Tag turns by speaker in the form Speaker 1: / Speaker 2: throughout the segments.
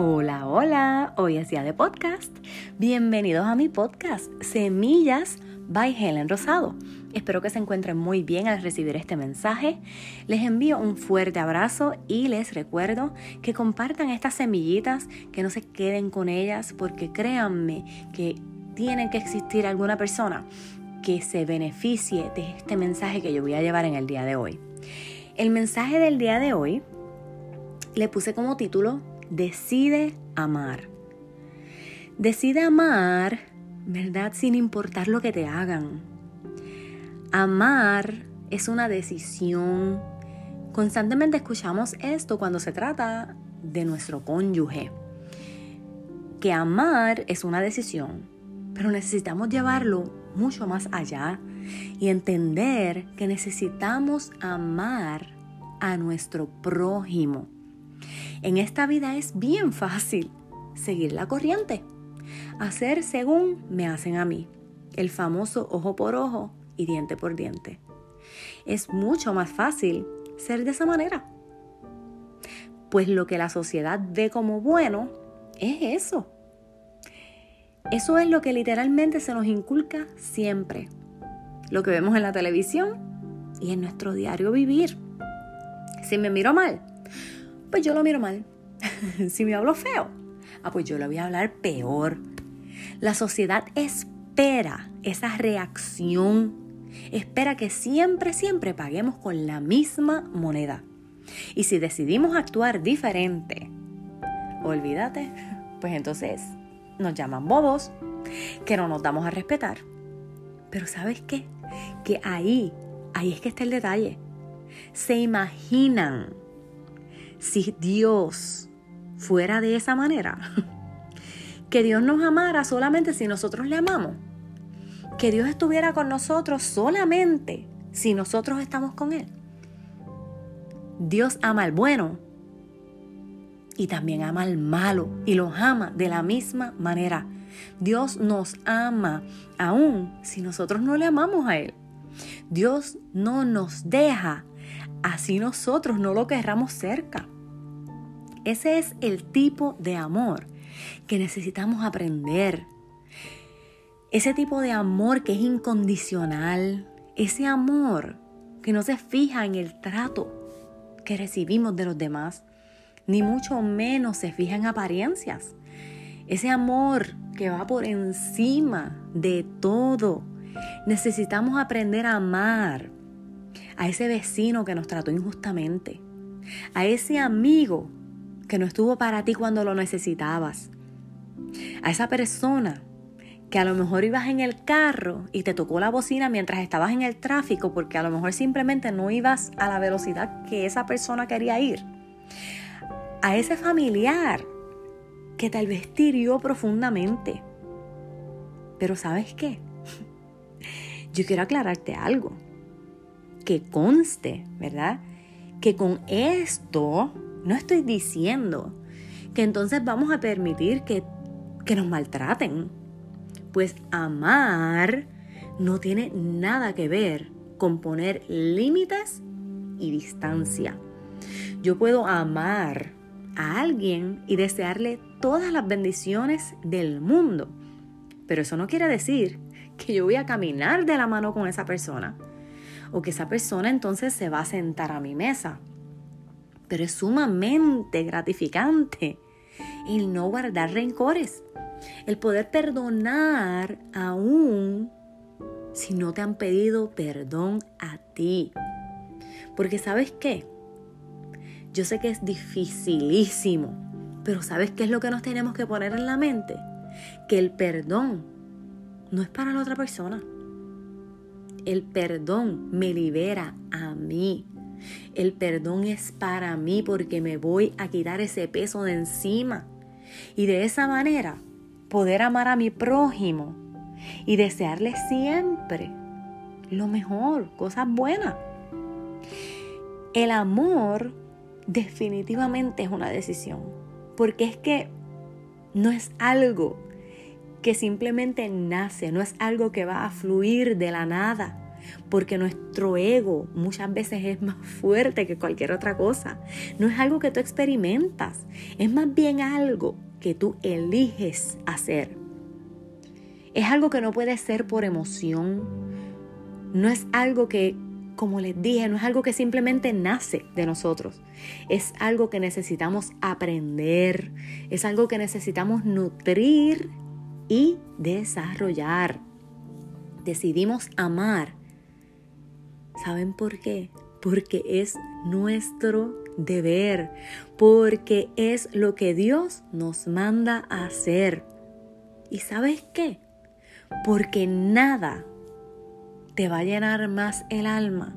Speaker 1: Hola, hola, hoy es día de podcast. Bienvenidos a mi podcast Semillas by Helen Rosado. Espero que se encuentren muy bien al recibir este mensaje. Les envío un fuerte abrazo y les recuerdo que compartan estas semillitas, que no se queden con ellas, porque créanme que tiene que existir alguna persona que se beneficie de este mensaje que yo voy a llevar en el día de hoy. El mensaje del día de hoy le puse como título decide amar. Decide amar, ¿verdad? Sin importar lo que te hagan. Amar es una decisión. Constantemente escuchamos esto cuando se trata de nuestro cónyuge. Que amar es una decisión, pero necesitamos llevarlo mucho más allá y entender que necesitamos amar a nuestro prójimo en esta vida es bien fácil seguir la corriente, hacer según me hacen a mí, el famoso ojo por ojo y diente por diente. Es mucho más fácil ser de esa manera. Pues lo que la sociedad ve como bueno es eso. Eso es lo que literalmente se nos inculca siempre. Lo que vemos en la televisión y en nuestro diario vivir. Si me miro mal, pues yo lo miro mal. si me hablo feo, ah, pues yo lo voy a hablar peor. La sociedad espera esa reacción, espera que siempre, siempre paguemos con la misma moneda. Y si decidimos actuar diferente, olvídate, pues entonces nos llaman bobos, que no nos damos a respetar. Pero ¿sabes qué? Que ahí, ahí es que está el detalle. Se imaginan si Dios fuera de esa manera, que Dios nos amara solamente si nosotros le amamos, que Dios estuviera con nosotros solamente si nosotros estamos con Él. Dios ama al bueno y también ama al malo y los ama de la misma manera. Dios nos ama aún si nosotros no le amamos a Él. Dios no nos deja así nosotros no lo querramos cerca. Ese es el tipo de amor que necesitamos aprender. Ese tipo de amor que es incondicional. Ese amor que no se fija en el trato que recibimos de los demás, ni mucho menos se fija en apariencias. Ese amor que va por encima de todo. Necesitamos aprender a amar a ese vecino que nos trató injustamente, a ese amigo que no estuvo para ti cuando lo necesitabas, a esa persona que a lo mejor ibas en el carro y te tocó la bocina mientras estabas en el tráfico porque a lo mejor simplemente no ibas a la velocidad que esa persona quería ir. A ese familiar que tal vez te hirió profundamente. Pero ¿sabes qué? Yo quiero aclararte algo que conste, ¿verdad? Que con esto no estoy diciendo que entonces vamos a permitir que, que nos maltraten. Pues amar no tiene nada que ver con poner límites y distancia. Yo puedo amar a alguien y desearle todas las bendiciones del mundo, pero eso no quiere decir que yo voy a caminar de la mano con esa persona o que esa persona entonces se va a sentar a mi mesa. Pero es sumamente gratificante el no guardar rencores, el poder perdonar aún si no te han pedido perdón a ti. Porque sabes qué, yo sé que es dificilísimo, pero ¿sabes qué es lo que nos tenemos que poner en la mente? Que el perdón no es para la otra persona el perdón me libera a mí. El perdón es para mí porque me voy a quitar ese peso de encima. Y de esa manera poder amar a mi prójimo y desearle siempre lo mejor, cosas buenas. El amor definitivamente es una decisión, porque es que no es algo que simplemente nace, no es algo que va a fluir de la nada. porque nuestro ego muchas veces es más fuerte que cualquier otra cosa. No es algo que tú experimentas, es más bien algo que tú eliges hacer. Es algo que no puede ser por emoción, no es algo que, como les dije, no es algo que simplemente nace de nosotros, es algo que necesitamos aprender, es algo que necesitamos nutrir y desarrollar. Decidimos amar ¿Saben por qué? Porque es nuestro deber, porque es lo que Dios nos manda hacer. ¿Y sabes qué? Porque nada te va a llenar más el alma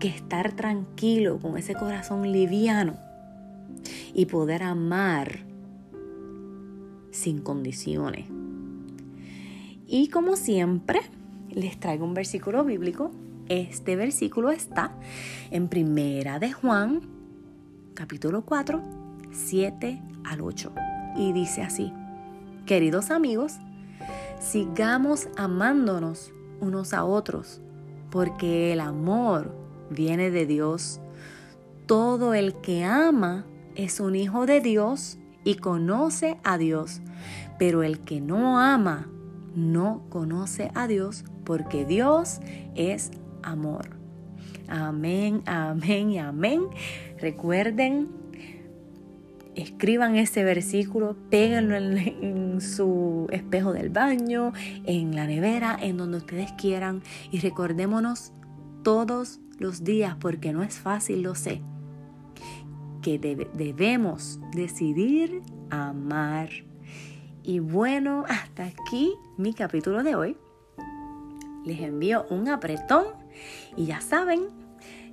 Speaker 1: que estar tranquilo con ese corazón liviano y poder amar sin condiciones. Y como siempre, les traigo un versículo bíblico este versículo está en Primera de Juan, capítulo 4, 7 al 8. Y dice así, queridos amigos, sigamos amándonos unos a otros, porque el amor viene de Dios. Todo el que ama es un hijo de Dios y conoce a Dios, pero el que no ama no conoce a Dios porque Dios es amor. Amén, amén y amén. Recuerden, escriban ese versículo, péguenlo en, su espejo del baño, en la nevera, en donde ustedes quieran. Y recordémonos todos los días, porque no es fácil, lo sé, que debemos decidir amar. Y bueno, hasta aquí mi capítulo de hoy. Les envío un apretón y ya saben,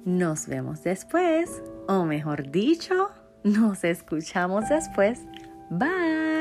Speaker 1: nos vemos después, o mejor dicho, nos escuchamos después. Bye.